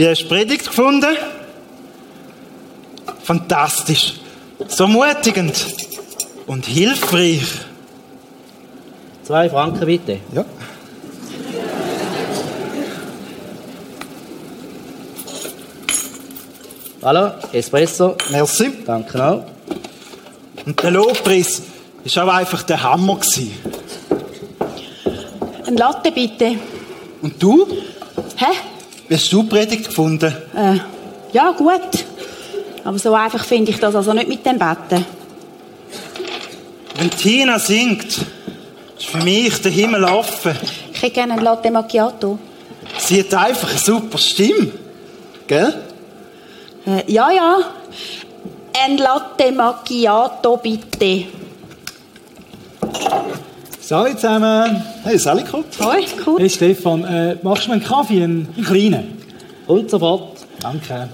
Wie hast du die Predigt gefunden? Fantastisch. So mutigend. Und hilfreich. Zwei Franken bitte. Ja. Hallo, Espresso. Merci. Danke auch. Und der Lobpreis war auch einfach der Hammer. Gewesen. Ein Latte bitte. Und du? Hä? Wie hast du die Predigt gefunden? Äh, ja, gut. Aber so einfach finde ich das also nicht mit dem Betten. Wenn Tina singt, ist für mich der Himmel offen. Ich hätte gerne ein Latte Macchiato. Sie hat einfach eine super Stimme. Gell? Äh, ja, ja. Ein Latte Macchiato bitte. Salut zusammen. Hey, Sally gut. Hoi, cool. Hey Stefan, äh, machst du mir einen Kaffee, einen, einen kleinen? Und sofort. Danke.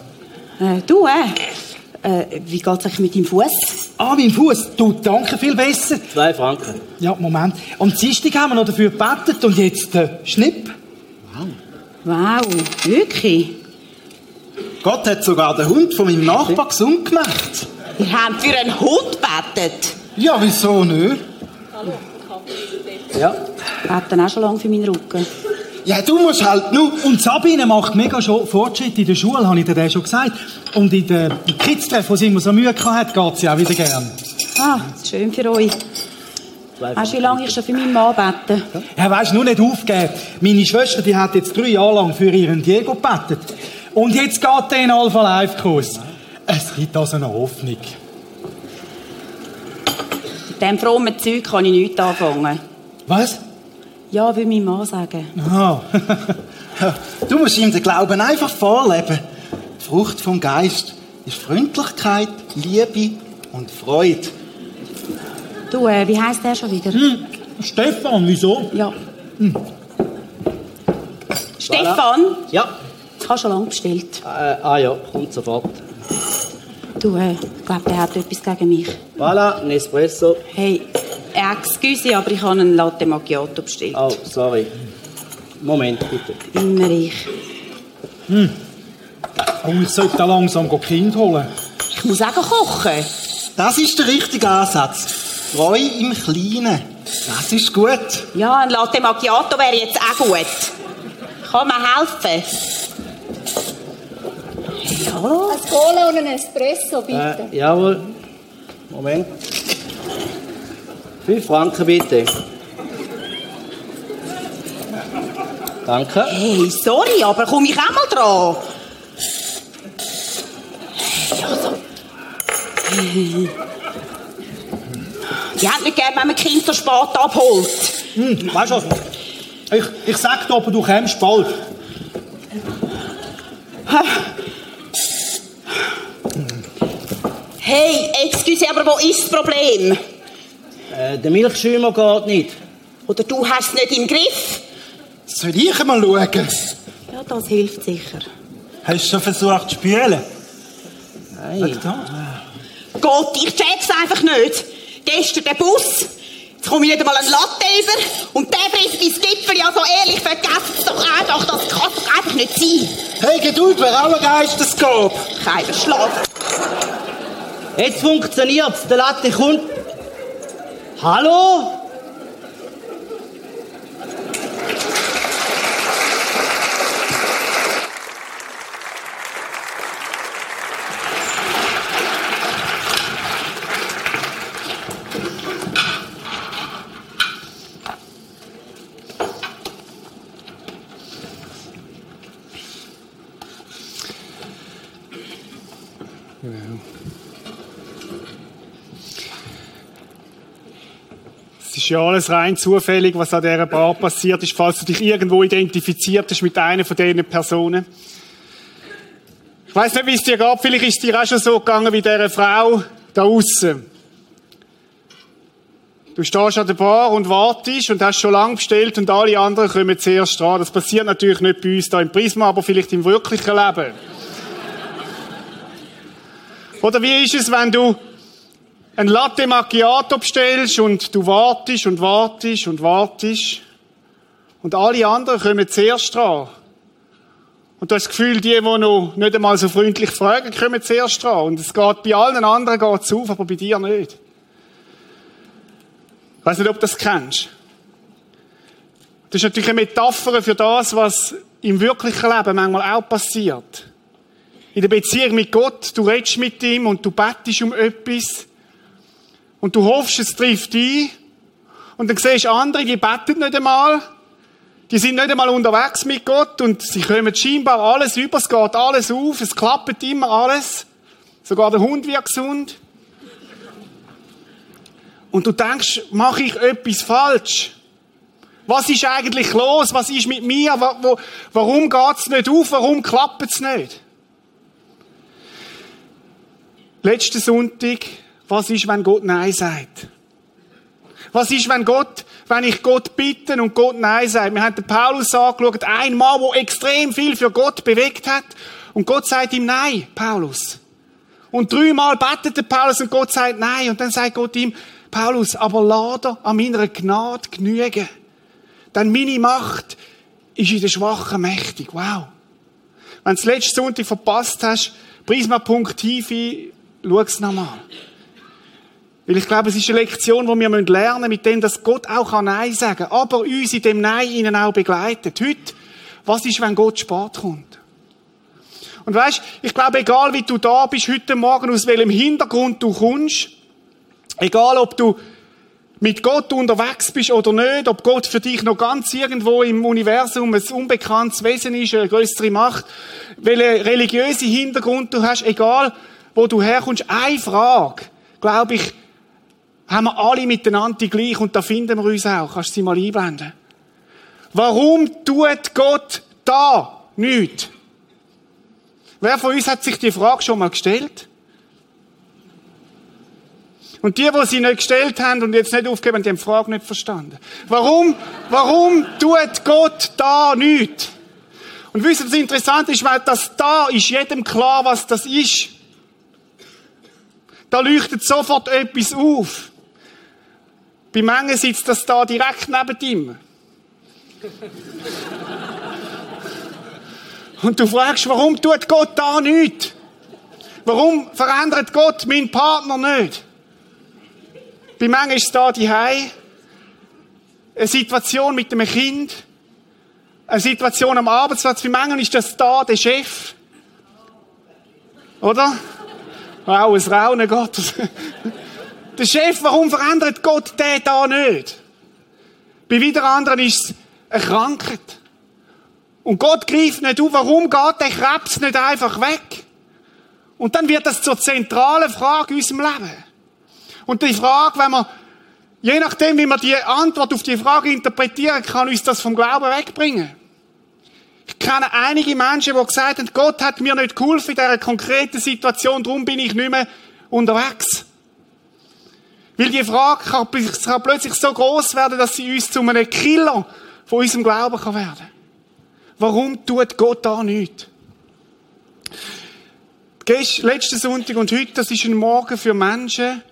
Äh, du, äh, äh, wie geht's euch mit deinem Fuß? Ah, mein Fuß. Du, danke viel besser. Zwei Franken. Ja, Moment. Am Dienstag haben wir noch dafür gebetet und jetzt der Schnipp. Wow, wirklich? Gott hat sogar den Hund von meinem Nachbar gesund gemacht. Ihr habt für einen Hund bettet. Ja, wieso nicht? Ja. Beten auch schon lange für meinen Rücken. Ja, du musst halt nur... Und Sabine macht mega schon Fortschritte in der Schule, habe ich dir schon gesagt. Und in den Kids-Treffen, wo sie immer so Mühe gehabt hat, geht sie auch wieder gern. Ah, schön für euch. Weißt du, wie lange ich schon für meinen Mann bete? Ja, weisst nur nicht aufgeben. Meine Schwester, die hat jetzt drei Jahre lang für ihren Diego gebetet. Und jetzt geht der in Alpha Live Kurs. Es gibt also eine Hoffnung. Mit diesem frommen Zeug kann ich nichts anfangen. Was? Ja, will mein Mann sagen. Aha. Du musst ihm den Glauben einfach vorleben. Die Frucht vom Geist ist Freundlichkeit, Liebe und Freude. Du, äh, wie heisst der schon wieder? Hm, Stefan, wieso? Ja. Stefan, Ja. ich habe schon lange bestellt. Äh, ah ja, kommt sofort. Du, äh, ich glaube, der hat etwas gegen mich. Voilà, ein Espresso. Hey, excuse, aber ich habe einen Latte Macchiato bestellt. Oh, sorry. Moment, bitte. Immer ich. Oh, ich sollte langsam Kind holen. Ich muss auch kochen. Das ist der richtige Ansatz. Freu im Kleinen. Das ist gut. Ja, ein Latte Macchiato wäre jetzt auch gut. Kann man helfen? Hallo? Ein Cola und ein Espresso, bitte. Äh, jawohl. Moment. Fünf Franken bitte. Danke. Hey, sorry, aber komm ich auch mal dran? Hey, also. Die haben nicht gern, wenn man Kind so spät abholt. Hm, weißt du was? Ich, ich sag dir, aber du kommst bald. Hey, excuse, aber wo ist das Problem? Äh, der Milchschäumer geht nicht. Oder du hast es nicht im Griff? Soll ich mal schauen? Ja, das hilft sicher. Hast du schon versucht zu spülen? Nein. Gott, ich check's einfach nicht. Gestern der Bus. Jetzt komme ich nicht einmal einen Latte über. Und der frisst mein Gipfel. Ja, so ehrlich, vergesst doch einfach. Das kann doch einfach nicht sein. Hey, Geduld, wer auch ein Geistesgabe. Kein Schlaf. Jetzt funktioniert's. Der Latte kommt. Hallo? Ist ja alles rein zufällig, was an dieser Bar passiert ist, falls du dich irgendwo identifiziert hast mit einer von diesen Personen. Ich weiß nicht, wie es dir geht. Vielleicht ist es dir auch schon so gegangen wie dieser Frau da außen. Du stehst an der Bar und wartest und hast schon lange bestellt und alle anderen kommen zuerst dran. Das passiert natürlich nicht bei uns da im Prisma, aber vielleicht im wirklichen Leben. Oder wie ist es, wenn du ein Latte Macchiato bestellst und du wartest und wartest und wartest und alle anderen kommen zuerst dran. Und du hast das Gefühl, die, die noch nicht einmal so freundlich fragen, kommen zuerst dran. Und es geht bei allen anderen geht's auf, aber bei dir nicht. Ich weiß nicht, ob du das kennst. Das ist natürlich eine Metapher für das, was im wirklichen Leben manchmal auch passiert. In der Beziehung mit Gott, du redest mit ihm und du bettest um etwas und du hoffst, es trifft ein und dann siehst du andere, die beten nicht einmal, die sind nicht einmal unterwegs mit Gott und sie kommen scheinbar alles über, es geht alles auf, es klappt immer alles, sogar der Hund wird gesund. Und du denkst, mache ich etwas falsch? Was ist eigentlich los? Was ist mit mir? Warum geht's nicht auf? Warum klappt's nicht? Letzten Sonntag, was ist, wenn Gott Nein sagt? Was ist, wenn Gott, wenn ich Gott bitte und Gott Nein sagt? Wir haben den Paulus angeschaut, ein Mann, der extrem viel für Gott bewegt hat. Und Gott sagt ihm Nein, Paulus. Und dreimal betet der Paulus und Gott sagt Nein. Und dann sagt Gott ihm, Paulus, aber lade an meiner Gnade genügen. Denn meine Macht ist in der Schwachen mächtig. Wow. Wenn du letzten Sonntag verpasst hast, prisma.tv, schau es nochmal. Weil ich glaube, es ist eine Lektion, die wir lernen müssen, mit dem, dass Gott auch Nein sagen kann, aber uns in dem Nein ihnen auch begleitet. Heute, was ist, wenn Gott spät kommt? Und weißt, ich glaube, egal wie du da bist heute Morgen, aus welchem Hintergrund du kommst, egal ob du mit Gott unterwegs bist oder nicht, ob Gott für dich noch ganz irgendwo im Universum ein unbekanntes Wesen ist, eine größere Macht, welchen religiösen Hintergrund du hast, egal wo du herkommst, eine Frage, glaube ich, haben wir alle miteinander die gleich und da finden wir uns auch. Kannst du sie mal einblenden? Warum tut Gott da nichts? Wer von uns hat sich die Frage schon mal gestellt? Und die, die sie nicht gestellt haben und jetzt nicht aufgeben, die haben die Frage nicht verstanden. Warum, warum tut Gott da nichts? Und wisst ihr, das Interessante ist, weil das da ist jedem klar, was das ist. Da leuchtet sofort etwas auf. Bei manchen sitzt das da direkt neben ihm. Und du fragst, warum tut Gott da nichts? Warum verändert Gott meinen Partner nicht? Bei manchen ist es da die Eine Situation mit einem Kind, eine Situation am Arbeitsplatz. Bei manchen ist das da der Chef. Oder? Wow, ein Raunen Gottes. Der Chef, warum verändert Gott den da nicht? Bei wieder anderen ist es eine Krankheit. Und Gott greift nicht auf, warum geht der Krebs nicht einfach weg? Und dann wird das zur zentralen Frage in unserem Leben. Und die Frage, wenn man, je nachdem, wie man die Antwort auf die Frage interpretieren kann, uns das vom Glauben wegbringen. Ich kenne einige Menschen, die gesagt haben, Gott hat mir nicht geholfen in dieser konkreten Situation, darum bin ich nicht mehr unterwegs. Weil die Frage kann, kann plötzlich so groß werden, dass sie uns zu einem Killer von unserem Glauben kann werden. Warum tut Gott da nichts? Letzten Sonntag und heute, das ist ein Morgen für Menschen,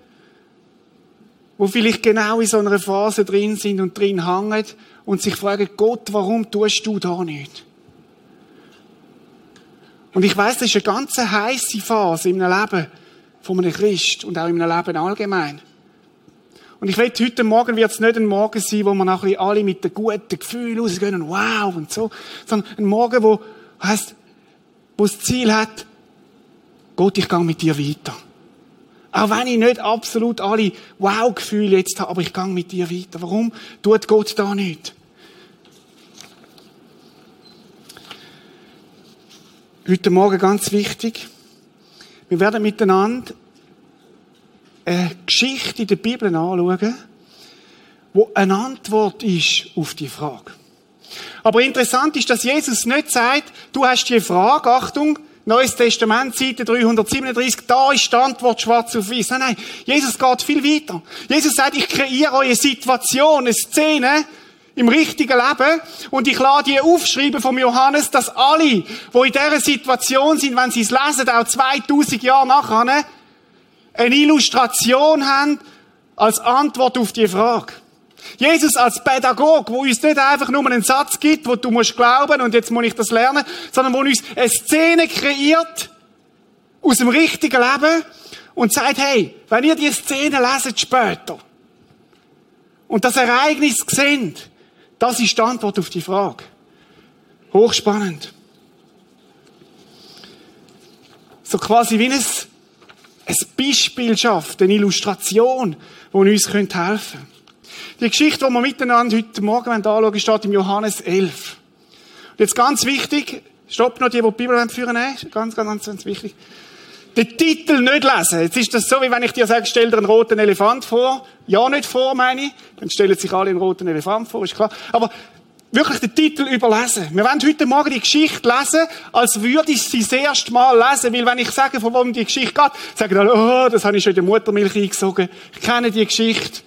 wo vielleicht genau in so einer Phase drin sind und drin hängen und sich fragen, Gott, warum tust du da nicht? Und ich weiß, das ist eine ganz heiße Phase im Leben von einem Christ und auch im Leben allgemein. Und ich weiß, heute Morgen wird es nicht ein Morgen sein, wo wir nachher alle mit einem guten Gefühl rausgehen und wow und so, sondern ein Morgen, wo heißt, wo das Ziel hat, Gott, ich gehe mit dir weiter. Auch wenn ich nicht absolut alle Wow-Gefühle jetzt habe, aber ich gehe mit dir weiter. Warum tut Gott da nicht? Heute Morgen ganz wichtig. Wir werden miteinander eine Geschichte in der Bibel anschauen, wo eine Antwort ist auf die Frage. Aber interessant ist, dass Jesus nicht sagt, du hast die Frage, Achtung, Neues Testament, Seite 337, da ist die Antwort schwarz auf weiß. Nein, nein, Jesus geht viel weiter. Jesus sagt, ich kreiere eure Situation, eine Szene im richtigen Leben und ich lade die aufschreiben vom Johannes, dass alle, die in dieser Situation sind, wenn sie es lesen, auch 2000 Jahre nachher, eine Illustration haben als Antwort auf die Frage. Jesus als Pädagog, wo uns nicht einfach nur einen Satz gibt, wo du musst glauben und jetzt muss ich das lernen, sondern wo uns eine Szene kreiert aus dem richtigen Leben und sagt, hey, wenn ihr die Szene leset später und das Ereignis seht, das ist die Antwort auf die Frage. Hochspannend. So quasi wie ein, Beispiel schafft, eine Illustration, die uns helfen könnte. Die Geschichte, die wir miteinander heute Morgen anschauen steht im Johannes 11. Und jetzt ganz wichtig, stopp noch die, die die Bibel führen wollen, ganz, ganz, ganz wichtig. Den Titel nicht lesen. Jetzt ist das so, wie wenn ich dir sage, stell dir einen roten Elefant vor. Ja, nicht vor, meine ich. Dann stellen sich alle einen roten Elefant vor, ist klar. Aber wirklich den Titel überlesen. Wir wollen heute Morgen die Geschichte lesen, als würde ich sie das erste Mal lesen. Weil wenn ich sage, von wem die Geschichte geht, sagen alle, oh, das habe ich schon in der Muttermilch eingesogen. Ich kenne die Geschichte.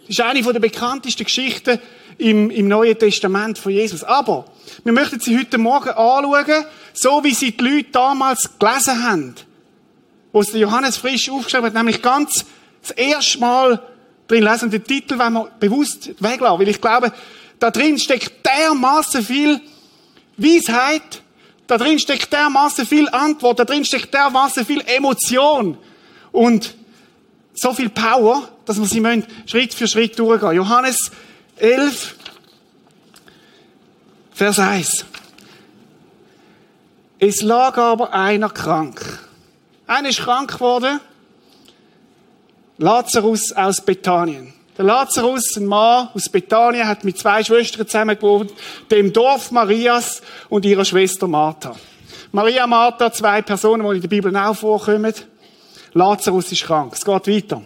Das ist eine der bekanntesten Geschichten im, im Neuen Testament von Jesus. Aber wir möchten sie heute Morgen anschauen, so wie sie die Leute damals gelesen haben. Wo es der Johannes frisch aufgeschrieben hat, nämlich ganz das erste Mal drin lesen. Den Titel wenn wir bewusst weglassen, weil ich glaube, da drin steckt dermaßen viel Weisheit, da drin steckt dermaßen viel Antwort, da drin steckt dermaßen viel Emotion und so viel Power, dass wir sie Schritt für Schritt durchgehen. Johannes 11, Vers 1. Es lag aber einer krank. Einer ist krank geworden. Lazarus aus Bethanien. Der Lazarus, ein Mann aus Bethanien, hat mit zwei Schwestern zusammen gewohnt, dem Dorf Marias und ihrer Schwester Martha. Maria Martha, zwei Personen, die in der Bibel auch vorkommen. Lazarus ist krank. Es geht weiter.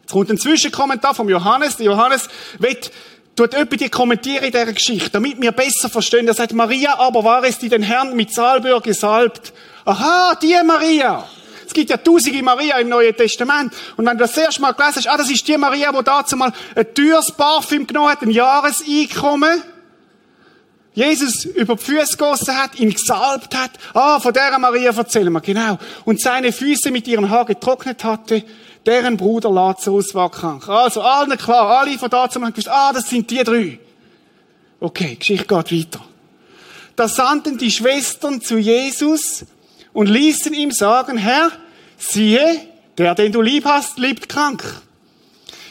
Jetzt kommt ein Zwischenkommentar vom Johannes. Der Johannes wird tut jemand die kommentieren in dieser Geschichte, damit wir besser verstehen. Er sagt, Maria aber war es, die den Herrn mit Salböhr gesalbt. Aha, die Maria. Es gibt ja tausende Maria im Neuen Testament. Und wenn du das erste Mal gelesen hast, ah, das ist die Maria, die dazu mal ein teures Parfüm genommen hat, ein Jahreseinkommen. Jesus über die Füße gegossen hat, ihn gesalbt hat. Ah, von der Maria erzählen wir, genau. Und seine Füße mit ihrem Haar getrocknet hatte deren Bruder Lazarus war krank. Also, allen klar, alle von da zum haben gewusst, ah, das sind die drei. Okay, Geschichte geht weiter. Da sandten die Schwestern zu Jesus und ließen ihm sagen, Herr, siehe, der, den du lieb hast, lebt krank.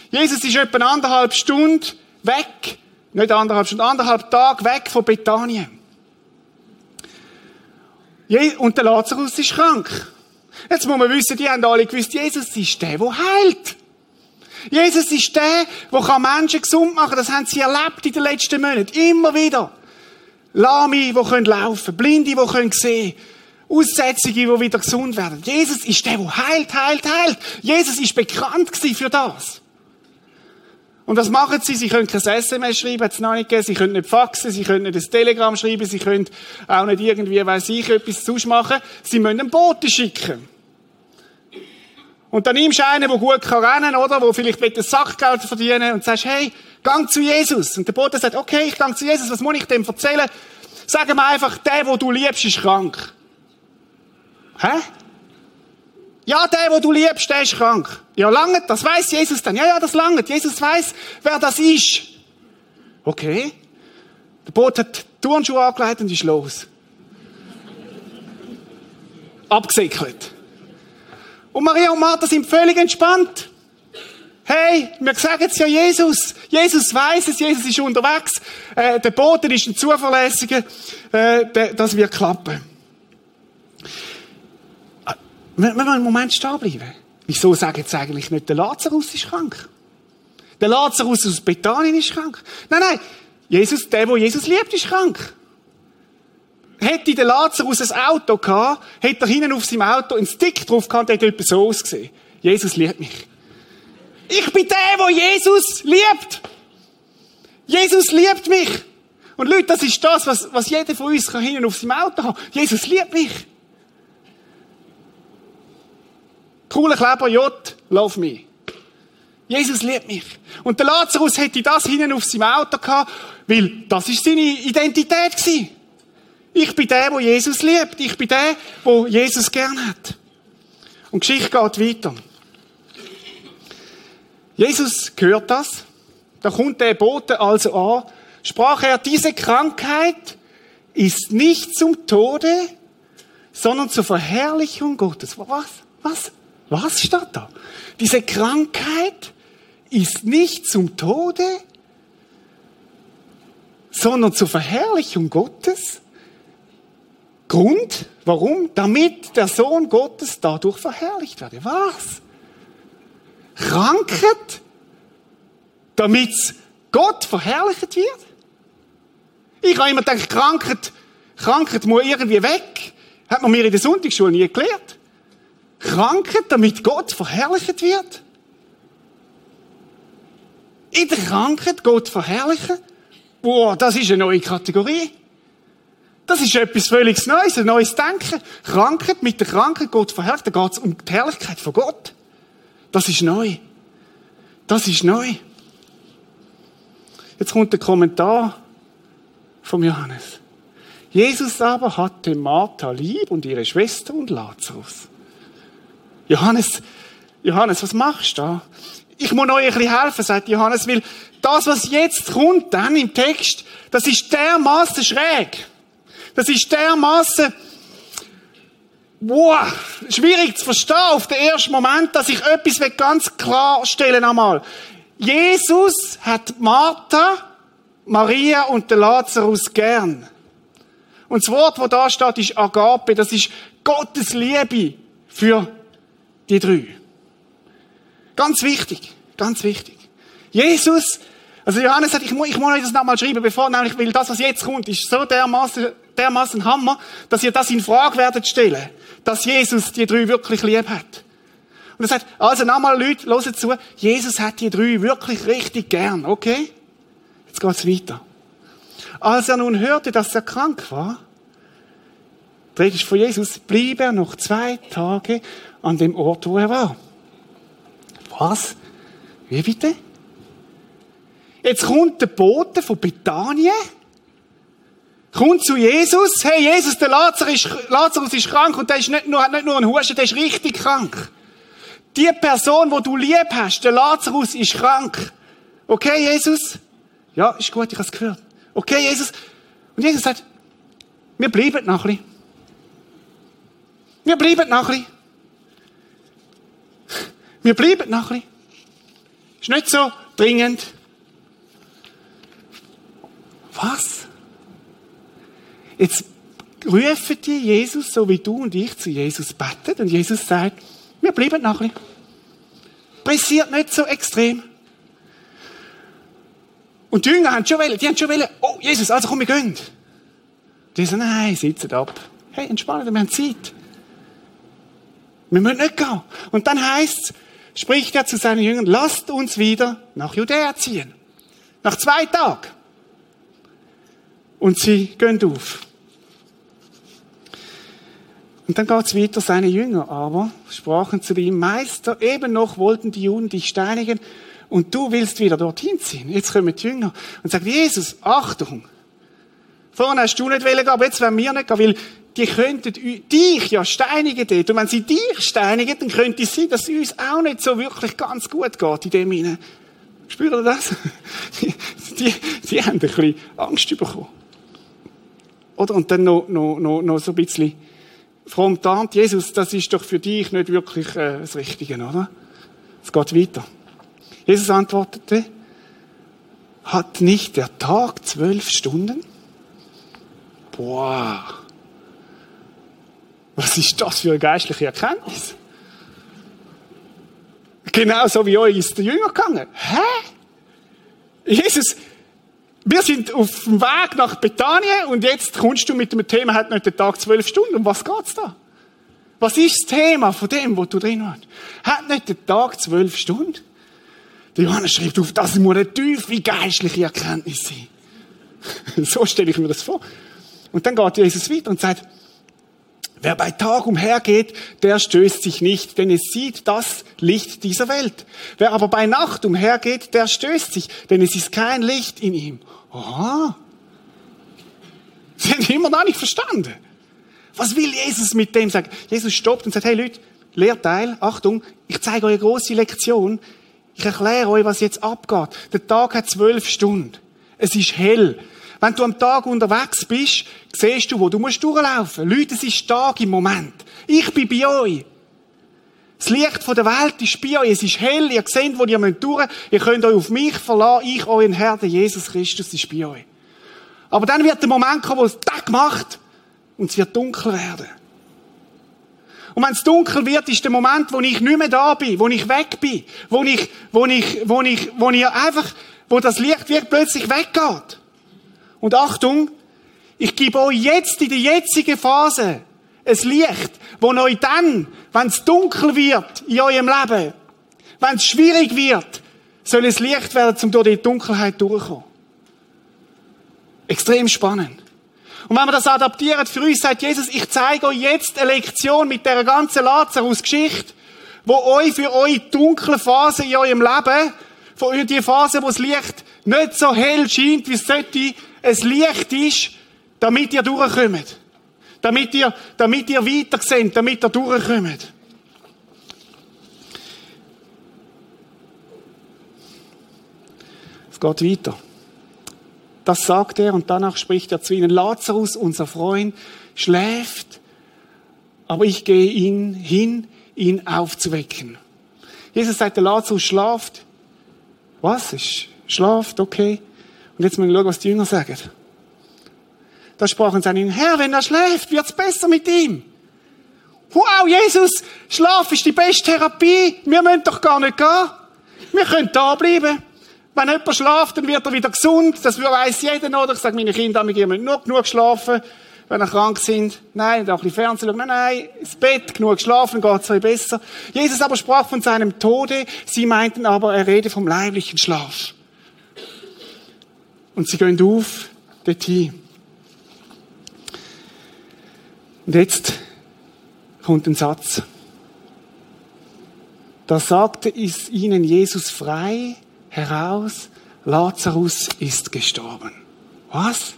Jesus ist etwa anderthalb Stunden weg, nicht anderthalb Stunden, anderthalb Tag weg von Bethanien. Und der Lazarus ist krank. Jetzt muss man wissen, die haben alle gewusst, Jesus ist der, der heilt. Jesus ist der, der Menschen gesund machen kann. Das haben sie erlebt in den letzten Monaten. Immer wieder. Lahme, die können laufen. Blinde, die können sehen. Aussätzige, die wieder gesund werden. Jesus ist der, der heilt, heilt, heilt. Jesus ist bekannt für das. Und was machen sie? Sie können kein SMS schreiben, hat es noch nicht gegeben. Sie können nicht faxen, sie können nicht ein Telegramm schreiben, sie können auch nicht irgendwie, weiß ich, etwas sonst machen. Sie müssen einen Boten schicken. Und dann nimmst du einen, der gut kann rennen, oder? Der vielleicht mit dem Sachgeld verdienen und sagst, hey, gang zu Jesus. Und der Bote sagt, okay, ich gang zu Jesus, was muss ich dem erzählen? Sag mir einfach, der, wo du liebst, ist krank. Hä? Ja, der, wo du liebst, der ist krank. Ja, lange, das weiß Jesus dann. Ja, ja, das lange. Jesus weiß, wer das ist. Okay. Der Boot hat Turnschuhe angelegt und ist los. Abgesickelt. Und Maria und Martha sind völlig entspannt. Hey, wir sagen es ja Jesus. Jesus weiß es, Jesus ist unterwegs. Äh, der Boten ist ein zuverlässiger. Äh, das wird klappen. Wir müssen einen Moment stehen bleiben. Wieso sagen jetzt eigentlich nicht, der Lazarus ist krank? Der Lazarus aus Bethanien ist krank. Nein, nein. Jesus, der, wo Jesus liebt, ist krank. Hätte der Lazarus ein Auto gehabt, hätte er hinten auf seinem Auto einen Stick drauf gehabt, hätte etwas so ausgesehen. Jesus liebt mich. Ich bin der, wo Jesus liebt. Jesus liebt mich. Und Leute, das ist das, was, was jeder von uns kann hinten auf seinem Auto haben. Jesus liebt mich. Cooler Kleber J, love me. Jesus liebt mich. Und der Lazarus hätte das hinten auf seinem Auto gehabt, weil das ist seine Identität gewesen. Ich bin der, wo Jesus liebt. Ich bin der, wo Jesus gern hat. Und die Geschichte geht weiter. Jesus hört das. da kommt der Bote also an, sprach er, diese Krankheit ist nicht zum Tode, sondern zur Verherrlichung Gottes. Was? Was? Was steht da? Diese Krankheit ist nicht zum Tode, sondern zur Verherrlichung Gottes. Grund, warum? Damit der Sohn Gottes dadurch verherrlicht werde. Was? Krankheit, damit Gott verherrlicht wird? Ich habe immer gedacht, Krankheit, Krankheit muss irgendwie weg. Hat man mir in der Sonntagsschule nie erklärt. Krankheit, damit Gott verherrlicht wird? In der Krankheit Gott verherrlichen? Boah, das ist eine neue Kategorie. Das ist etwas völlig Neues, ein neues Denken. Krankheit, mit der Krankheit Gott verherrlichen, da geht es um die Herrlichkeit von Gott. Das ist neu. Das ist neu. Jetzt kommt der Kommentar vom Johannes. Jesus aber hatte Martha lieb und ihre Schwester und Lazarus. Johannes, Johannes, was machst du da? Ich muss euch ein bisschen helfen, sagt Johannes, weil das, was jetzt kommt dann im Text, das ist dermaßen schräg. Das ist dermaßen, wow, schwierig zu verstehen auf den ersten Moment, dass ich etwas ganz klar stellen einmal. Jesus hat Martha, Maria und den Lazarus gern. Und das Wort, wo da steht, ist Agape. Das ist Gottes Liebe für die drei. Ganz wichtig. Ganz wichtig. Jesus, also Johannes sagt, ich muss, ich muss euch das nochmal schreiben, bevor, nämlich, weil das, was jetzt kommt, ist so dermaßen, dermaßen Hammer, dass ihr das in Frage werdet stellen. Dass Jesus die drei wirklich lieb hat. Und er sagt, also nochmal Leute, hören zu, Jesus hat die drei wirklich richtig gern, okay? Jetzt geht's weiter. Als er nun hörte, dass er krank war, dreht von Jesus, blieb er noch zwei Tage an dem Ort, wo er war. Was? Wie bitte? Jetzt kommt der Bote von Bethanien, kommt zu Jesus, hey Jesus, der Lazarus ist, Lazarus ist krank und der ist nicht nur, hat nicht nur einen Husten, der ist richtig krank. Die Person, wo du lieb hast, der Lazarus ist krank. Okay, Jesus? Ja, ist gut, ich habe es gehört. Okay, Jesus? Und Jesus sagt, wir bleiben noch ein bisschen. Wir bleiben noch ein bisschen. Wir bleiben noch ein bisschen. Ist nicht so dringend. Was? Jetzt rufen die Jesus, so wie du und ich zu Jesus beten, und Jesus sagt, wir bleiben noch ein bisschen. Pressiert nicht so extrem. Und die Jünger haben schon wollen, die haben schon wollen, oh Jesus, also komm, wir gehen. Die sagen, nein, sitzen ab. Hey, entspannen, wir haben Zeit. Wir müssen nicht gehen. Und dann heißt es, spricht er zu seinen Jüngern, lasst uns wieder nach Judäa ziehen. Nach zwei Tagen. Und sie gehen auf. Und dann geht's weiter, seine Jünger aber sprachen zu ihm, Meister, eben noch wollten die Juden dich steinigen und du willst wieder dorthin ziehen. Jetzt kommen die Jünger und sagen, Jesus, Achtung. Vorhin hast du nicht wollen, aber jetzt werden wir nicht gehen, weil die könnten dich ja steinigen dort. Und wenn sie dich steinigen, dann könnte es sein, dass es uns auch nicht so wirklich ganz gut geht in dem hinein. Spürt ihr das? Die, die, die haben ein bisschen Angst bekommen. Oder? Und dann noch, noch, noch, noch so ein bisschen fromm tarnt. Jesus, das ist doch für dich nicht wirklich äh, das Richtige, oder? Es geht weiter. Jesus antwortete, hat nicht der Tag zwölf Stunden? Boah. Was ist das für eine geistliche Erkenntnis? Genau so wie euch ist der Jünger gegangen. Hä? Jesus, wir sind auf dem Weg nach Bethanien und jetzt kommst du mit dem Thema, hat nicht der Tag zwölf Stunden. Um was geht's da? Was ist das Thema von dem, wo du drin hast? Hat nicht der Tag zwölf Stunden? Der Johannes schreibt auf, das muss eine tiefe geistliche Erkenntnis sein. so stelle ich mir das vor. Und dann geht Jesus weiter und sagt, Wer bei Tag umhergeht, der stößt sich nicht, denn es sieht das Licht dieser Welt. Wer aber bei Nacht umhergeht, der stößt sich, denn es ist kein Licht in ihm. Aha. Sie haben immer noch nicht verstanden. Was will Jesus mit dem sagen? Jesus stoppt und sagt, hey Leute, Lehrteil, Achtung, ich zeige euch eine große Lektion. Ich erkläre euch, was jetzt abgeht. Der Tag hat zwölf Stunden. Es ist hell. Wenn du am Tag unterwegs bist, siehst du, wo du musst durchlaufen. Leute, es ist Tag im Moment. Ich bin bei euch. Das Licht der Welt ist bei euch. Es ist hell. Ihr seht, wo ihr müsst. Ihr könnt euch auf mich verlassen. Ich, euren Herr, der Jesus Christus, ist bei euch. Aber dann wird der Moment kommen, wo es Tag macht und es wird dunkel werden. Und wenn es dunkel wird, ist der Moment, wo ich nicht mehr da bin, wo ich weg bin, wo ich, wo ich, wo ich, wo ich einfach, wo das Licht wird plötzlich weggeht. Und Achtung, ich gebe euch jetzt in der jetzigen Phase ein Licht, wo euch dann, wenn es dunkel wird in eurem Leben, wenn es schwierig wird, soll es Licht werden, um durch die Dunkelheit durchzukommen. Extrem spannend. Und wenn wir das adaptieren für uns, sagt Jesus, ich zeige euch jetzt eine Lektion mit der ganzen Lazarus-Geschichte, wo euch für eure dunkle Phase in eurem Leben, euch die Phase, wo das Licht nicht so hell scheint, wie es sollte, ein Licht ist, damit ihr durchkommt. Damit ihr, damit ihr weiter seht, damit ihr durchkommt. Es geht weiter. Das sagt er und danach spricht er zu ihnen. Lazarus, unser Freund, schläft, aber ich gehe ihn hin, ihn aufzuwecken. Jesus sagt, der Lazarus schlaft. Was? Schlaft, okay. Und jetzt müssen wir schauen, was die Jünger sagen. Da sprachen sie an ihn, Herr, wenn er schläft, wird's besser mit ihm. Wow, Jesus, Schlaf ist die beste Therapie. Wir müssen doch gar nicht gehen. Wir können da bleiben. Wenn jemand schlaft, dann wird er wieder gesund. Das weiß jeder noch. Ich sage meinen Kindern, wir müssen nur genug schlafen, wenn sie krank sind. Nein, da ein bisschen Fernsehen schauen. Nein, nein, ins Bett, genug schlafen, geht's euch besser. Jesus aber sprach von seinem Tode. Sie meinten aber, er rede vom leiblichen Schlaf. Und sie gehen auf, dorthin. Und jetzt kommt ein Satz. Da sagte es ihnen Jesus frei heraus, Lazarus ist gestorben. Was?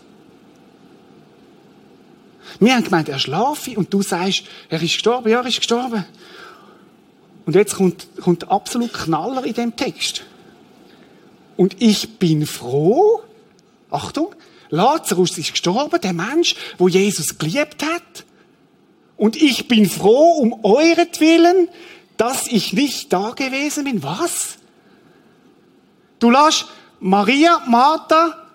Wir haben gemeint, er schlafe und du sagst, er ist gestorben. Ja, er ist gestorben. Und jetzt kommt, kommt absolut Knaller in dem Text. Und ich bin froh, Achtung, Lazarus ist gestorben, der Mensch, wo Jesus geliebt hat. Und ich bin froh um euretwillen, dass ich nicht da gewesen bin. Was? Du lässt Maria, Martha,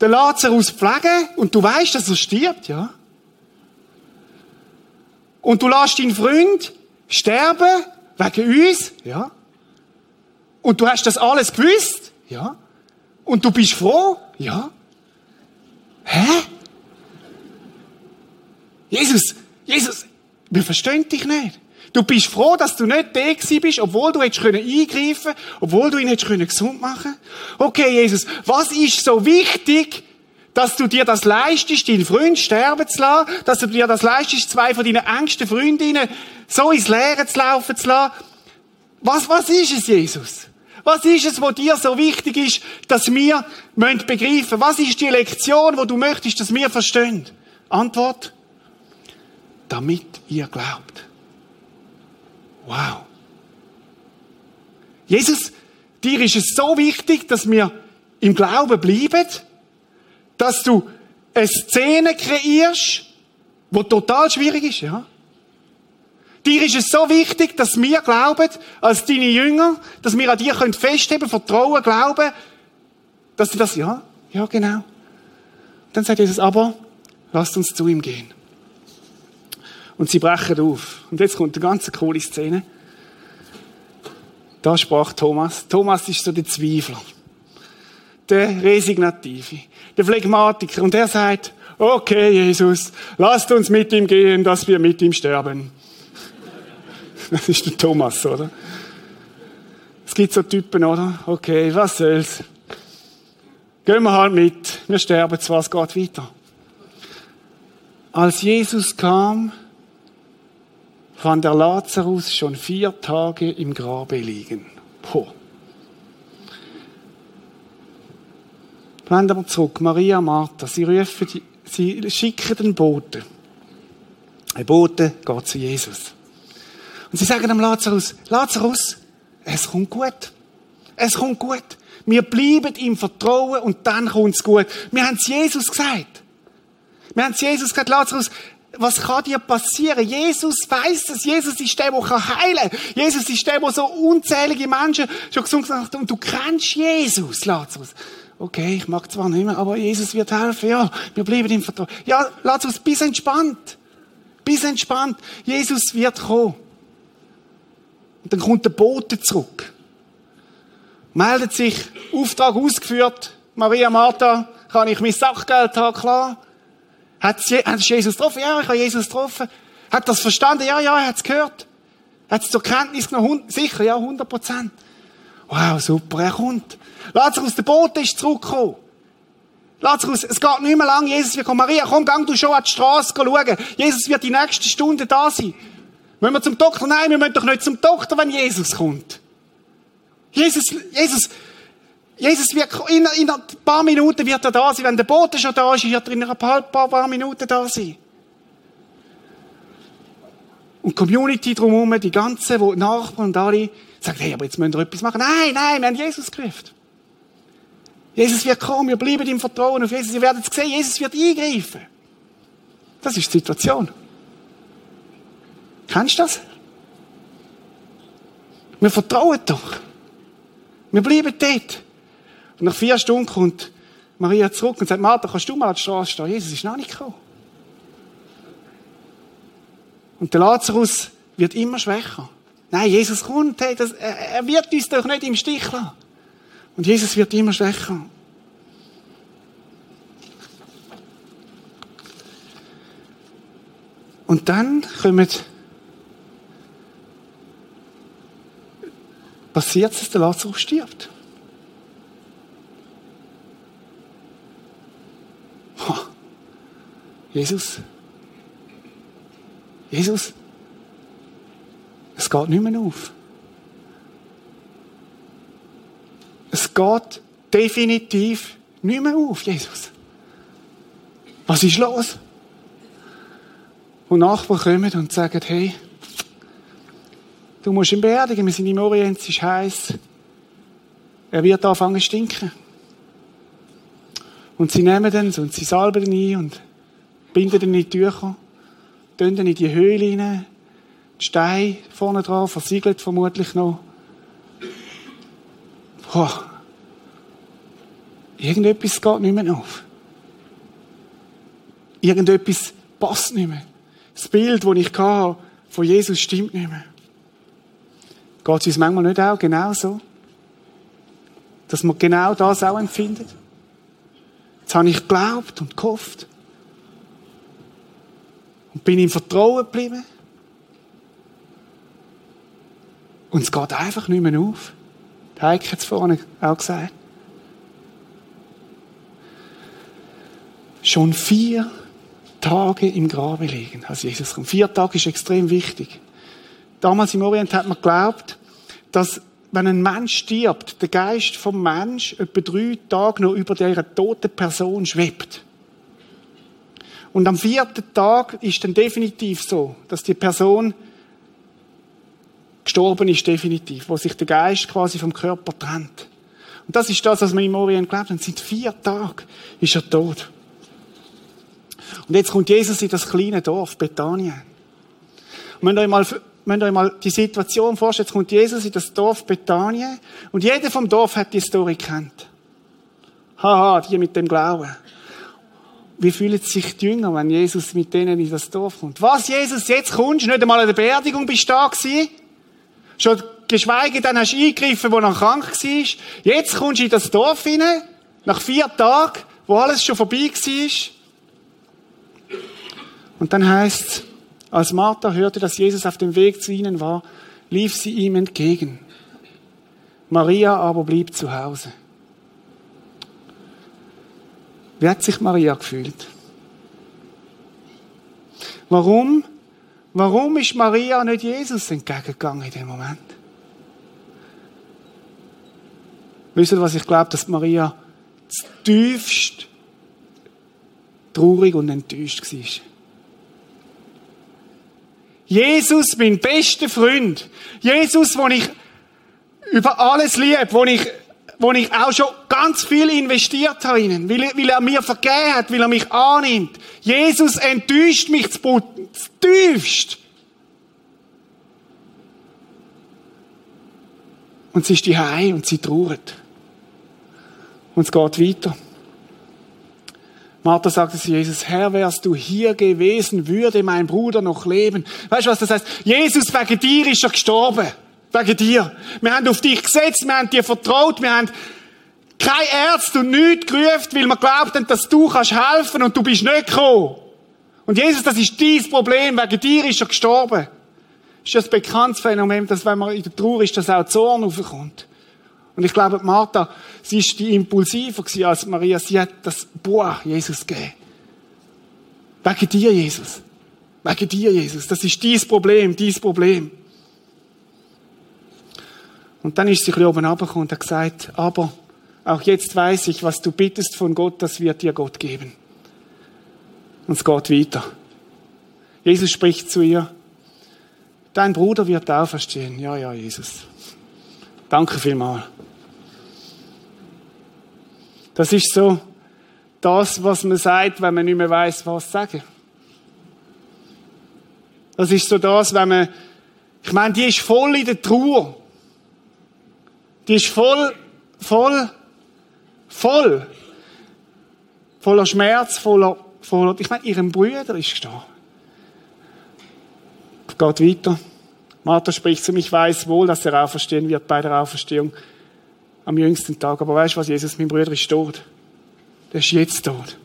den Lazarus pflegen und du weißt, dass er stirbt, ja? Und du lässt deinen Freund sterben wegen uns, ja? Und du hast das alles gewusst, ja? Und du bist froh, ja? Hä? Jesus, Jesus, wir verstehen dich nicht. Du bist froh, dass du nicht gewesen bist, obwohl du hättest eingreifen können, obwohl du ihn hättest gesund machen Okay, Jesus, was ist so wichtig, dass du dir das leistest, deinen Freund sterben zu lassen, dass du dir das leistest, zwei von deinen engsten Freundinnen so ins Leere zu laufen zu lassen? Was, was ist es, Jesus? Was ist es, was dir so wichtig ist, dass wir begreifen? Was ist die Lektion, wo du möchtest, dass wir verstehen? Antwort? Damit ihr glaubt. Wow. Jesus, dir ist es so wichtig, dass wir im Glauben bleiben, dass du eine Szene kreierst, wo total schwierig ist, ja? Dir ist es so wichtig, dass wir glauben, als deine Jünger, dass wir an dir können festheben, vertrauen, glauben, dass du das, ja, ja, genau. Dann sagt Jesus, aber lasst uns zu ihm gehen. Und sie brechen auf. Und jetzt kommt eine ganz coole Szene. Da sprach Thomas. Thomas ist so der Zweifler. Der Resignative. Der Phlegmatiker. Und er sagt, okay, Jesus, lasst uns mit ihm gehen, dass wir mit ihm sterben. Das ist der Thomas, oder? Es gibt so Typen, oder? Okay, was soll's? Gehen wir halt mit. Wir sterben zwar, es geht weiter. Als Jesus kam, fand der Lazarus schon vier Tage im Grabe liegen. Boah. Wenden wir zurück. Maria, Martha, sie rufen, sie schicken den Boten. Ein Bote geht zu Jesus. Und sie sagen dem Lazarus, Lazarus, es kommt gut. Es kommt gut. Wir bleiben im Vertrauen und dann kommt's gut. Wir haben es Jesus gesagt. Wir haben es Jesus gesagt, Lazarus, was kann dir passieren? Jesus weiß es. Jesus ist der, der heilen kann. Jesus ist der, der so unzählige Menschen schon gesungen hat. Und du kennst Jesus, Lazarus. Okay, ich mag zwar nicht mehr, aber Jesus wird helfen. Ja, wir bleiben im Vertrauen. Ja, Lazarus, bis entspannt. Bis entspannt. Jesus wird kommen. Und dann kommt der Bote zurück. Meldet sich, Auftrag ausgeführt. Maria, Martha, kann ich mein Sachgeld haben, klar. Hat es Jesus getroffen? Ja, ich habe Jesus getroffen. Hat das verstanden? Ja, ja, er hat es gehört. Hat es zur Kenntnis genommen? Sicher, ja, 100 Prozent. Wow, super, er kommt. Lazarus, der Bote ist zurückgekommen. Lazarus, es geht nicht mehr lang, Jesus wird kommen. Maria, komm, gang du schon an die Straße schauen. Jesus wird die nächste Stunde da sein. Müssen wir zum Doktor? Nein, wir müssen doch nicht zum Doktor, wenn Jesus kommt. Jesus, Jesus, Jesus wird, in, in ein paar Minuten wird er da sein. Wenn der Bote schon da ist, wird er in ein paar, paar, paar Minuten da sein. Und die Community drumherum, die ganzen, die Nachbarn und alle, sagen, hey, aber jetzt müssen wir etwas machen. Nein, nein, wir haben Jesus gerufen. Jesus wird kommen, wir bleiben im Vertrauen auf Jesus. Ihr werdet es sehen, Jesus wird eingreifen. Das ist die Situation. Kennst du das? Wir vertrauen doch. Wir bleiben dort. Und nach vier Stunden kommt Maria zurück und sagt, Martha, kannst du mal an der Straße stehen? Jesus ist noch nicht gekommen. Und der Lazarus wird immer schwächer. Nein, Jesus kommt, hey, das, er wird uns doch nicht im Stich lassen. Und Jesus wird immer schwächer. Und dann kommt, passiert es, dass der Lazarus stirbt. Jesus, Jesus, es geht nicht mehr auf. Es geht definitiv nicht mehr auf, Jesus. Was ist los? Und Nachbarn kommen und sagen, hey, du musst ihn beerdigen, wir sind im Orient, es ist heiß. Er wird anfangen zu stinken. Und sie nehmen den und sie salben ihn ein und binden ihn in die Tücher, tun ihn in die Höhle rein, die Steine vorne drauf, versiegelt vermutlich noch. Boah. Irgendetwas geht nicht mehr auf. Irgendetwas passt nicht mehr. Das Bild, das ich hatte, von Jesus stimmt nicht mehr. Geht es uns manchmal nicht auch genau so? Dass man genau das auch empfindet? Jetzt habe ich geglaubt und gehofft. Und bin im Vertrauen geblieben. Und es geht einfach nicht mehr auf. Heike hat es vorhin auch gesagt. Schon vier Tage im Grabe liegen, als Jesus. Vier Tage ist extrem wichtig. Damals im Orient hat man geglaubt, dass wenn ein Mensch stirbt, der Geist vom Mensch etwa drei Tage noch über der toten Person schwebt. Und am vierten Tag ist dann definitiv so, dass die Person gestorben ist, definitiv, wo sich der Geist quasi vom Körper trennt. Und das ist das, was man im Orient glaubt. Und seit vier Tagen ist er tot. Und jetzt kommt Jesus in das kleine Dorf, Bethanien. Und wenn ihr mal müsst euch mal die Situation vorstellen, jetzt kommt Jesus in das Dorf Bethanien und jeder vom Dorf hat die Story kennt. Haha, die mit dem Glauben. Wie fühlen sich die Jünger, wenn Jesus mit denen in das Dorf kommt? Was, Jesus, jetzt kommst du, nicht einmal an der Beerdigung bist du da gewesen? Schon geschweige denn hast du eingegriffen, wo noch krank war. Jetzt kommst du in das Dorf hinein, nach vier Tagen, wo alles schon vorbei war. Und dann heißt als Martha hörte, dass Jesus auf dem Weg zu ihnen war, lief sie ihm entgegen. Maria aber blieb zu Hause. Wie hat sich Maria gefühlt? Warum? Warum ist Maria nicht Jesus entgegengegangen in dem Moment? Wisst ihr, was ich glaube, dass Maria tiefst traurig und enttäuscht war? Jesus, mein bester Freund. Jesus, wo ich über alles lieb, wo ich, wo ich auch schon ganz viel investiert habe in weil, weil er mir vergeben hat, weil er mich annimmt. Jesus enttäuscht mich zu tiefst. Und sie ist die und sie trauert. Und es geht weiter. Martha sagte zu Jesus, Herr, wärst du hier gewesen, würde mein Bruder noch leben. Weißt du, was das heißt? Jesus, wegen dir ist er gestorben. Wegen dir. Wir haben auf dich gesetzt, wir haben dir vertraut, wir haben kein Ärzte und nichts gerufen, weil wir glaubten, dass du kannst helfen und du bist nicht gekommen. Und Jesus, das ist dein Problem, wegen dir ist er gestorben. Das ist ein bekanntes Phänomen, dass wenn man in der Trauer ist, dass auch Zorn aufkommt. Und ich glaube, Martha, sie ist die impulsiver als Maria. Sie hat das, boah, Jesus gegeben. Wegen dir, Jesus. Wegen dir, Jesus. Das ist dies Problem, dies Problem. Und dann ist sie ein bisschen oben runtergekommen und hat gesagt, aber auch jetzt weiß ich, was du bittest von Gott, das wird dir Gott geben. Und es geht weiter. Jesus spricht zu ihr, dein Bruder wird auferstehen. Ja, ja, Jesus. Danke vielmals. Das ist so das, was man sagt, wenn man nicht mehr weiß, was sagen. Das ist so das, wenn man, ich meine, die ist voll in der Trauer. Die ist voll, voll, voll. Voller Schmerz, voller, voller, ich meine, ihrem Bruder ist gestorben. Geht weiter. Martha spricht zu mir, ich weiß wohl, dass er auferstehen wird bei der Auferstehung am jüngsten Tag. Aber weißt du was, Jesus, mein Bruder ist tot. Der ist jetzt tot.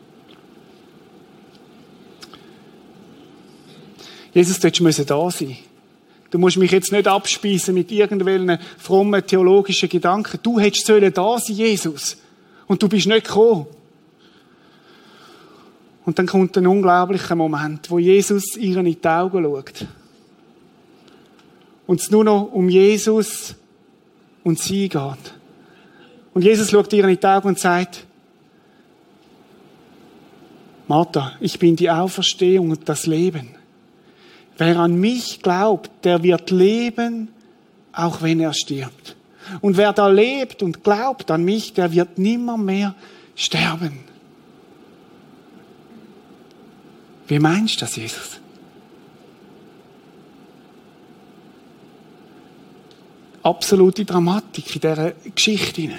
Jesus, du hättest da sein Du musst mich jetzt nicht abspießen mit irgendwelchen frommen theologischen Gedanken. Du hättest da sein, Jesus. Und du bist nicht gekommen. Und dann kommt ein unglaublicher Moment, wo Jesus ihr in die Augen schaut. Und es nur noch um Jesus und sie geht. Und Jesus schaut ihr in die Augen und sagt, Martha, ich bin die Auferstehung und das Leben. Wer an mich glaubt, der wird leben, auch wenn er stirbt. Und wer da lebt und glaubt an mich, der wird nimmer mehr sterben. Wie meinst du das, Jesus? Absolute Dramatik in dieser Geschichte.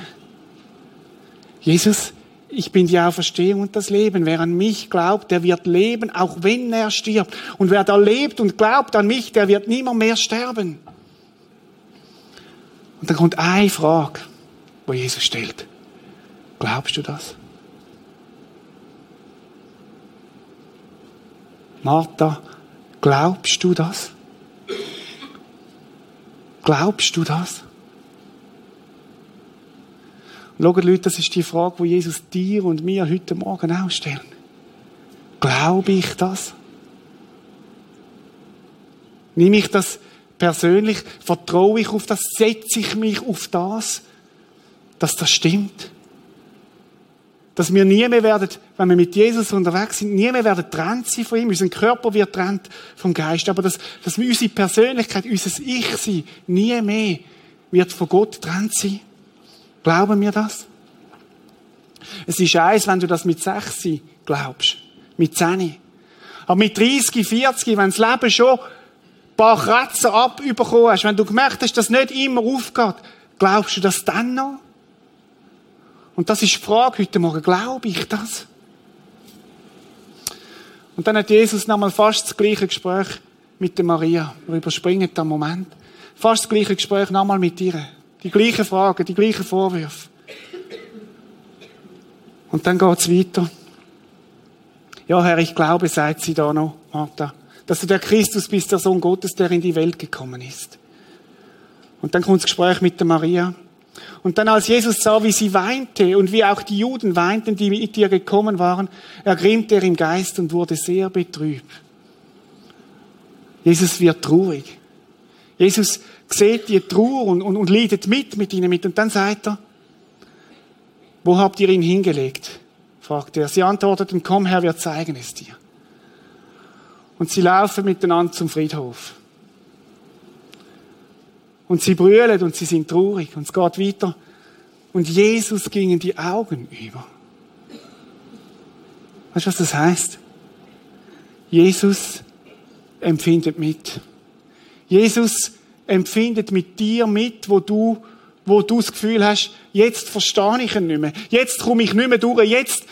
Jesus, ich bin die Auferstehung und das Leben. Wer an mich glaubt, der wird leben, auch wenn er stirbt. Und wer da lebt und glaubt an mich, der wird niemand mehr sterben. Und dann kommt eine Frage, wo Jesus stellt. Glaubst du das? Martha, glaubst du das? Glaubst du das? Schaut, Leute, das ist die Frage, die Jesus dir und mir heute Morgen auch stellt. Glaube ich das? Nehme ich das persönlich? Vertraue ich auf das? Setze ich mich auf das, dass das stimmt? Dass wir nie mehr werden, wenn wir mit Jesus unterwegs sind, nie mehr werden trennt sein von ihm. Unser Körper wird trennt vom Geist. Aber dass, dass unsere Persönlichkeit, unser Ich sein, nie mehr wird von Gott trennt sein. Glauben wir das? Es ist eins, wenn du das mit 6 glaubst. Mit 10. Aber mit 30, 40, wenn das Leben schon ein paar Kratzer abbekommen hast, wenn du gemerkt hast, dass es nicht immer aufgeht, glaubst du das dann noch? Und das ist die Frage heute Morgen. Glaube ich das? Und dann hat Jesus nochmal fast das gleiche Gespräch mit der Maria. Wir überspringen den Moment. Fast das gleiche Gespräch nochmal mit ihr. Die gleichen Fragen, die gleichen Vorwürfe. Und dann geht's weiter. Ja, Herr, ich glaube, sagt sie da noch, Martha, dass du der Christus bist, der Sohn Gottes, der in die Welt gekommen ist. Und dann kommt das Gespräch mit der Maria. Und dann, als Jesus sah, wie sie weinte und wie auch die Juden weinten, die mit ihr gekommen waren, ergrimmte er im Geist und wurde sehr betrübt. Jesus wird traurig. Jesus sieht die Trauer und, und, und leidet mit mit ihnen mit. Und dann sagt er, wo habt ihr ihn hingelegt? fragte er. Sie antworteten, komm Herr, wir zeigen es dir. Und sie laufen miteinander zum Friedhof. Und sie brüllen und sie sind traurig. Und es geht weiter. Und Jesus gingen die Augen über. Weißt du, was das heißt? Jesus empfindet mit. Jesus empfindet mit dir mit, wo du, wo du das Gefühl hast, jetzt verstehe ich ihn nicht mehr. Jetzt komme ich nicht mehr durch. Jetzt,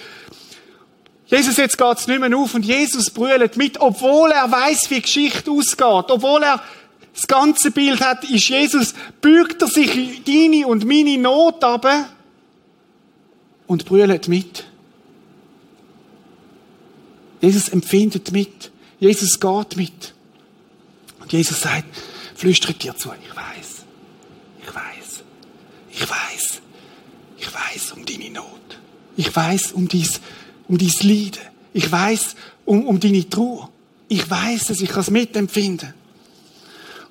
Jesus, jetzt geht's nicht mehr auf. Und Jesus brüllt mit, obwohl er weiß, wie Geschichte ausgeht. Obwohl er das ganze Bild hat, ist Jesus, bürgt er sich deine und meine Not ab und brüllt mit. Jesus empfindet mit. Jesus geht mit. Und Jesus sagt, flüstert dir zu, ich weiß, ich weiß, ich weiß, ich weiß um deine Not. Ich weiß um dies, um dies Leiden. Ich weiß um, um deine Trauer. Ich weiß es, ich kann es mitempfinden.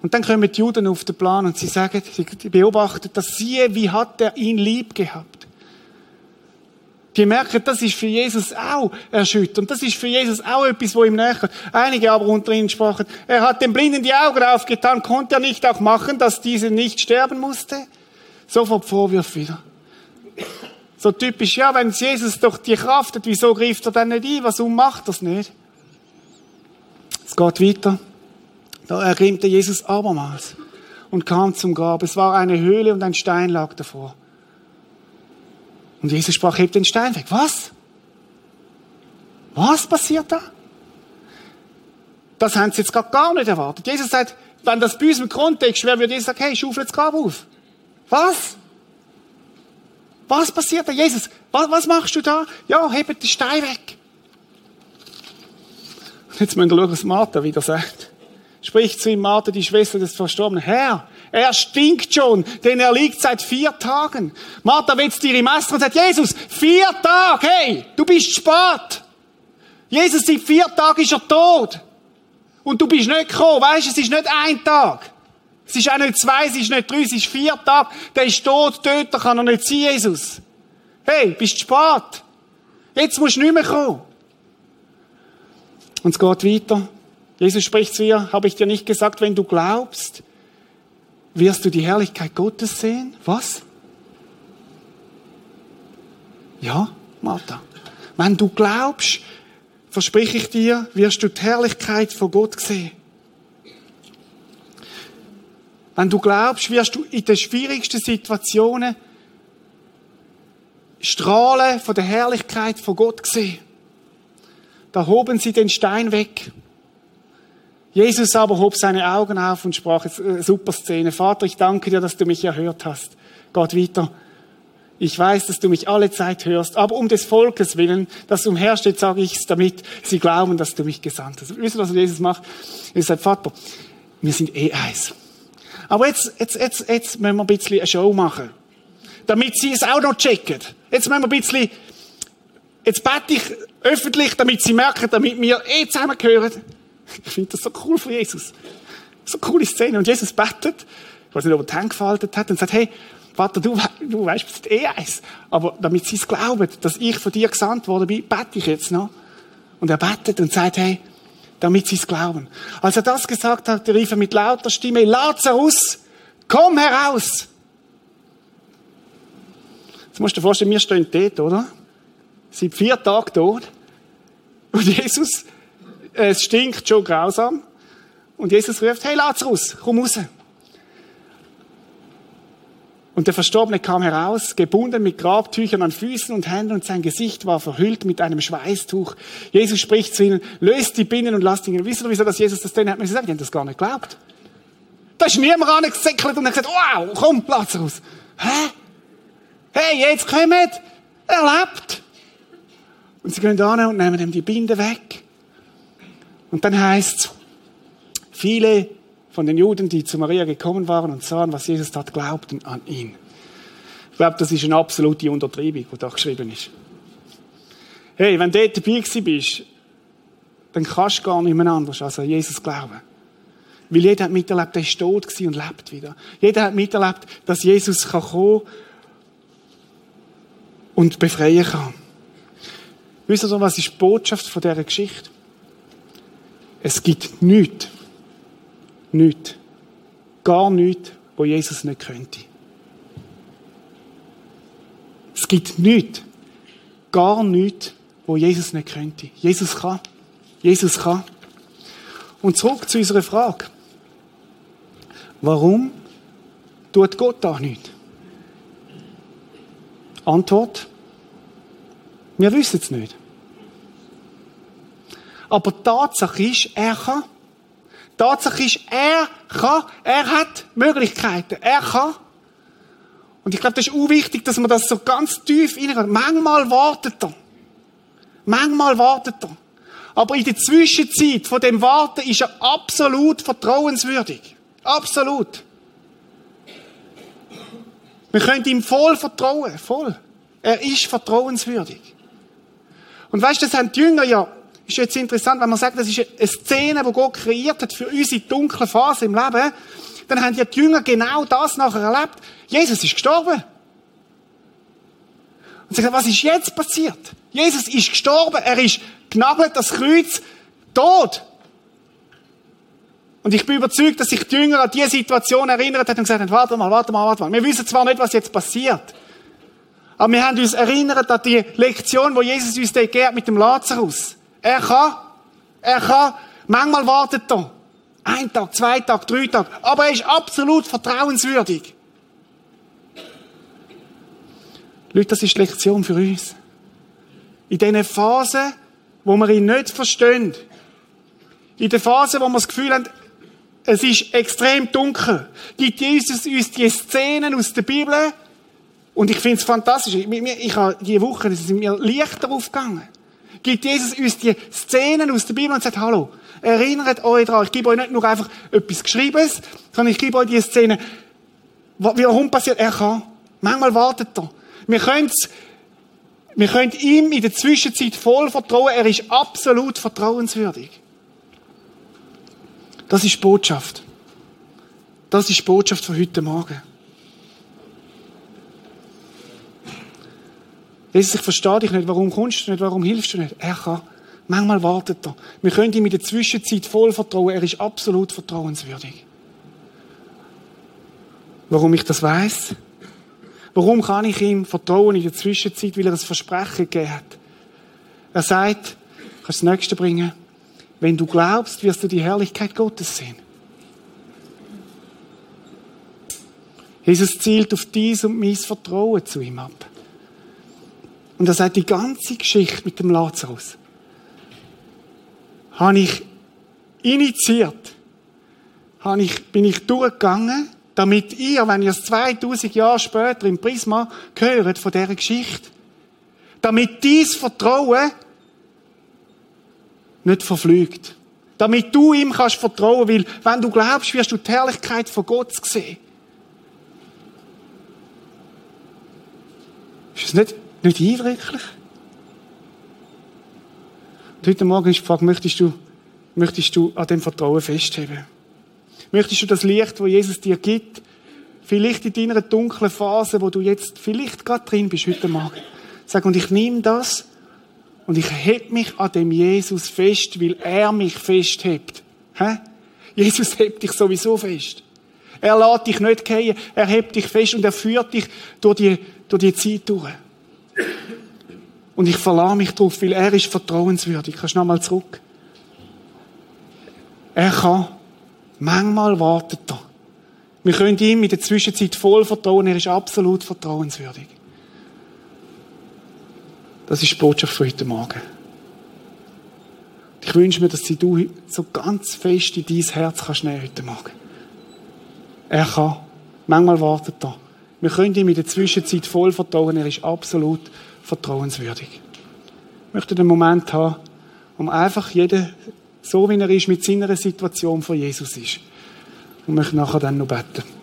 Und dann kommen die Juden auf den Plan und sie sagen, sie beobachten das, siehe, wie hat er ihn lieb gehabt. Die merken, das ist für Jesus auch erschütternd. Das ist für Jesus auch etwas, wo ihm näher. Einige aber unter ihnen sprachen, er hat dem Blinden die Augen aufgetan, konnte er nicht auch machen, dass diese nicht sterben musste? Sofort Vorwürfe wieder. So typisch, ja, wenn Jesus doch die Kraft hat, wieso greift er dann nicht ein? Warum macht er es nicht? Es geht weiter. Da ergrimmte Jesus abermals und kam zum Grab. Es war eine Höhle und ein Stein lag davor. Und Jesus sprach, hebt den Stein weg. Was? Was passiert da? Das haben sie jetzt gar nicht erwartet. Jesus sagt, wenn das bei uns im Kontext wäre, würde Jesus sagen, hey, schaufel das Grab auf. Was? Was passiert da? Jesus, was, was machst du da? Ja, hebt den Stein weg. Jetzt müssen wir schauen, was Martha wieder sagt. Spricht zu ihm Martha, die Schwester des Verstorbenen. Herr, er stinkt schon, denn er liegt seit vier Tagen. Martha wetzt ihre Messer und sagt, Jesus, vier Tage, hey, du bist spät. Jesus, seit vier Tagen ist er tot. Und du bist nicht gekommen, weißt, es ist nicht ein Tag. Es ist auch nicht zwei, es ist nicht drei, es ist vier Tage. Der ist tot, tot, kann er nicht sein, Jesus. Hey, bist spät. Jetzt musst du nicht mehr kommen. Und es geht weiter. Jesus spricht zu ihr, habe ich dir nicht gesagt, wenn du glaubst, wirst du die Herrlichkeit Gottes sehen? Was? Ja, Martha. Wenn du glaubst, verspreche ich dir, wirst du die Herrlichkeit von Gott sehen. Wenn du glaubst, wirst du in den schwierigsten Situationen Strahlen von der Herrlichkeit von Gott sehen. Da hoben sie den Stein weg. Jesus aber hob seine Augen auf und sprach, äh, super Szene, Vater, ich danke dir, dass du mich erhört hast. Gott weiter. Ich weiß, dass du mich alle Zeit hörst, aber um des Volkes willen, das umhersteht, sage ich es, damit sie glauben, dass du mich gesandt hast. Wisst ihr, was Jesus macht? Er sagt, Vater, wir sind eh eins. Aber jetzt, jetzt, jetzt, jetzt müssen wir ein bisschen eine Show machen. Damit sie es auch noch checken. Jetzt müssen wir ein bisschen, jetzt bete ich öffentlich, damit sie merken, damit wir eh zusammengehören. Ich finde das so cool von Jesus. So eine coole Szene. Und Jesus betet, ich weiß nicht, ob er die Hände gefaltet hat, und sagt, hey, Vater, du, du weißt, es ist eh eins. Aber damit sie es glauben, dass ich von dir gesandt worden bin, bete ich jetzt noch. Und er betet und sagt, hey, damit sie es glauben. Als er das gesagt hat, rief er mit lauter Stimme, Lazarus, komm heraus! Jetzt musst du dir vorstellen, wir stehen dort, oder? Sind vier Tage tot. Und Jesus es stinkt schon grausam. Und Jesus ruft, hey Lazarus, komm raus. Und der Verstorbene kam heraus, gebunden mit Grabtüchern an Füßen und Händen und sein Gesicht war verhüllt mit einem Schweißtuch. Jesus spricht zu ihnen, löst die Binden und lasst ihn. Wisst ihr, wieso das Jesus das denn hat mir gesagt? Die haben das gar nicht geglaubt. Da ist niemand angesäckelt und hat gesagt, wow, komm, Lazarus. Hä? Hey, jetzt kommt, er lebt. Und sie gehen an und nehmen ihm die Binde weg. Und dann heißt viele von den Juden, die zu Maria gekommen waren und sahen, was Jesus tat, glaubten an ihn. Ich glaube, das ist eine absolute Untertreibung, die da geschrieben ist. Hey, wenn du dabei bist, dann kannst du gar nicht mehr anders als an Jesus glauben. Weil jeder hat miterlebt, der ist tot und lebt wieder. Jeder hat miterlebt, dass Jesus kann kommen und befreien kann. Wisst ihr, was ist die Botschaft von dieser Geschichte? Es gibt nichts, nichts, gar nichts, wo Jesus nicht könnte. Es gibt nichts, gar nichts, wo Jesus nicht könnte. Jesus kann. Jesus kann. Und zurück zu unserer Frage. Warum tut Gott da nicht? Antwort. Wir wissen es nicht. Aber die Tatsache ist, er kann. Die Tatsache ist, er kann. Er hat Möglichkeiten. Er kann. Und ich glaube, das ist auch wichtig, dass man das so ganz tief reingeht. Manchmal wartet er. Manchmal wartet er. Aber in der Zwischenzeit von dem Warten ist er absolut vertrauenswürdig. Absolut. Wir können ihm voll vertrauen. Voll. Er ist vertrauenswürdig. Und weißt du, das haben die Jünger ja, ist jetzt interessant, wenn man sagt, das ist eine Szene, die Gott kreiert hat für unsere dunkle Phase im Leben, dann haben die Jünger genau das nachher erlebt. Jesus ist gestorben. Und sie sagen, was ist jetzt passiert? Jesus ist gestorben, er ist genagelt, das Kreuz, tot. Und ich bin überzeugt, dass sich die Jünger an diese Situation erinnert haben und gesagt haben, warte mal, warte mal, warte mal. Wir wissen zwar nicht, was jetzt passiert. Aber wir haben uns erinnert an die Lektion, wo Jesus uns gegeben mit dem Lazarus. Er kann, er kann, manchmal wartet er. Ein Tag, zwei Tag, drei Tag. Aber er ist absolut vertrauenswürdig. Leute, das ist die Lektion für uns. In diesen Phasen, wo wir ihn nicht verstehen, in der Phase, wo wir das Gefühl haben, es ist extrem dunkel, gibt Jesus uns die Szenen aus der Bibel, und ich finde es fantastisch. Ich, ich habe diese Woche, es sind mir Lichter aufgegangen. Gibt Jesus uns die Szenen aus der Bibel und sagt, hallo, erinnert euch daran, ich gebe euch nicht nur einfach etwas Geschriebenes, sondern ich gebe euch die Szenen, warum passiert, er kann. Manchmal wartet er. Wir können wir können ihm in der Zwischenzeit voll vertrauen, er ist absolut vertrauenswürdig. Das ist Botschaft. Das ist Botschaft von heute Morgen. Jesus, ich verstehe dich nicht. Warum kommst du nicht? Warum hilfst du nicht? Er kann. Manchmal wartet er. Wir können ihm in der Zwischenzeit voll vertrauen. Er ist absolut vertrauenswürdig. Warum ich das weiß? Warum kann ich ihm vertrauen in der Zwischenzeit? Weil er ein Versprechen gegeben hat. Er sagt, kannst du das nächste bringen? Wenn du glaubst, wirst du die Herrlichkeit Gottes sehen. Jesus zielt auf dies und mein Vertrauen zu ihm ab. Und er sagt, die ganze Geschichte mit dem Lazarus habe ich initiiert, habe ich, bin ich durchgegangen, damit ihr, wenn ihr es 2000 Jahre später im Prisma gehört von dieser Geschichte, damit dies Vertrauen nicht verflügt. Damit du ihm kannst vertrauen, weil wenn du glaubst, wirst du die Herrlichkeit von Gott sehen. Ist es nicht nicht eindrücklich? Und heute Morgen ist die Frage, möchtest du, möchtest du an dem Vertrauen festheben? Möchtest du das Licht, wo Jesus dir gibt, vielleicht in deiner dunklen Phase, wo du jetzt vielleicht gerade drin bist heute Morgen, sag, und ich nehme das und ich heb mich an dem Jesus fest, weil er mich festhebt. Hä? Jesus hebt dich sowieso fest. Er lässt dich nicht gehen, er hebt dich fest und er führt dich durch die, durch die Zeit durch. Und ich verlasse mich darauf, weil er ist vertrauenswürdig. Kannst du nochmal zurück? Er kann. Manchmal wartet er. Wir können ihm in der Zwischenzeit voll vertrauen. Er ist absolut vertrauenswürdig. Das ist die Botschaft von heute Morgen. Ich wünsche mir, dass sie du so ganz fest in dein Herz kannst nehmen heute Morgen. Er kann. Manchmal wartet er. Wir können ihm in der Zwischenzeit voll vertrauen. Er ist absolut vertrauenswürdig. Ich möchte einen Moment haben, um einfach jeden, so wie er ist, mit seiner Situation vor Jesus ist. Und möchte nachher dann noch beten.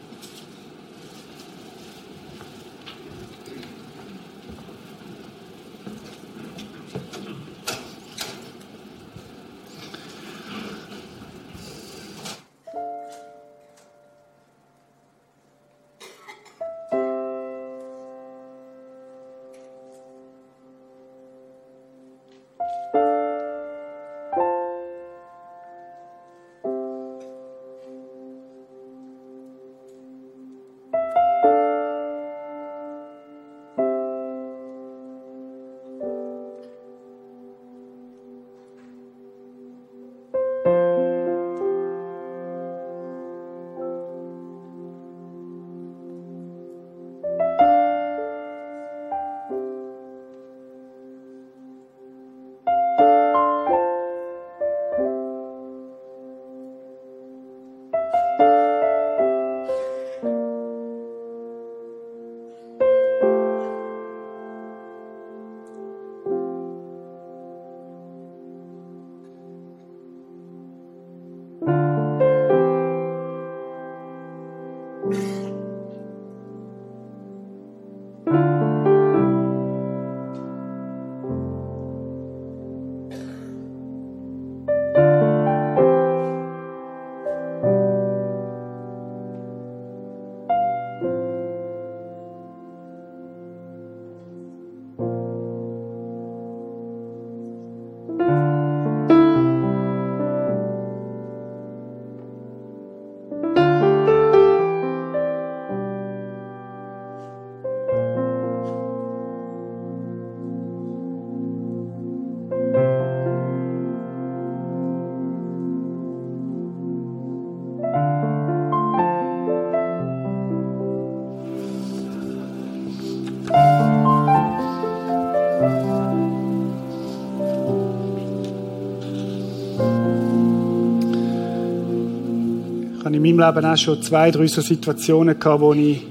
In meinem Leben auch schon zwei, drei so Situationen gehabt, wo ich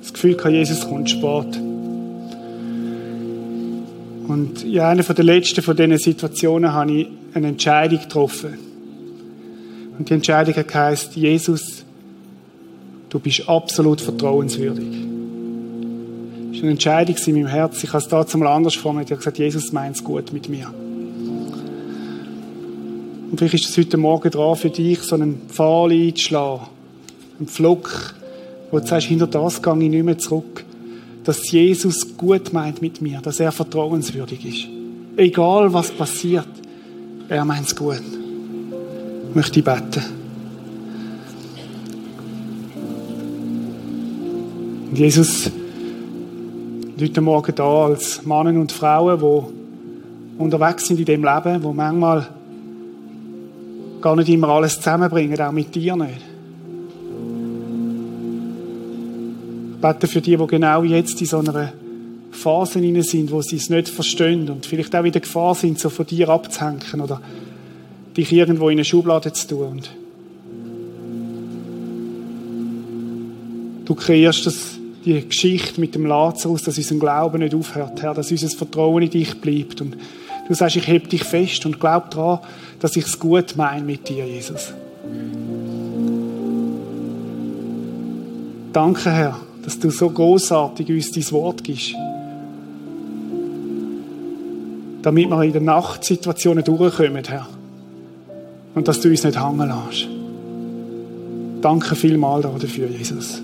das Gefühl hatte, Jesus kommt spät. Und in einer der letzten von diesen Situationen habe ich eine Entscheidung getroffen. Und die Entscheidung geheißen, Jesus, du bist absolut vertrauenswürdig. Das war eine Entscheidung in meinem Herzen. Ich habe es dazu mal anders formuliert. Ich habe gesagt, Jesus meint es gut mit mir. Und vielleicht ist es heute Morgen dran für dich, so einen Pfahl einzuschlagen. Einen Pflock, wo du sagst, hinter das gehe ich nicht mehr zurück. Dass Jesus gut meint mit mir, dass er vertrauenswürdig ist. Egal was passiert, er meint es gut. Ich möchte ich beten. Und Jesus, heute Morgen da als Männer und Frauen, die unterwegs sind in dem Leben, wo manchmal gar nicht immer alles zusammenbringen, auch mit dir nicht. Ich bete für die, die genau jetzt in so einer Phase sind, wo sie es nicht verstehen und vielleicht auch in der Gefahr sind, so von dir abzuhängen oder dich irgendwo in eine Schublade zu tun. Du kreierst das, die Geschichte mit dem Lazarus, dass unser Glauben nicht aufhört, Herr, dass unser Vertrauen in dich bleibt. Und du sagst, ich heb dich fest und glaub daran, dass ich es gut meine mit dir, Jesus. Danke, Herr, dass du so großartig uns dein Wort gibst. Damit wir in den Nachtsituationen durchkommen, Herr. Und dass du uns nicht hängen lässt. Danke vielmal dafür, Jesus.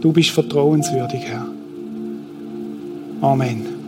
Du bist vertrauenswürdig, Herr. Amen.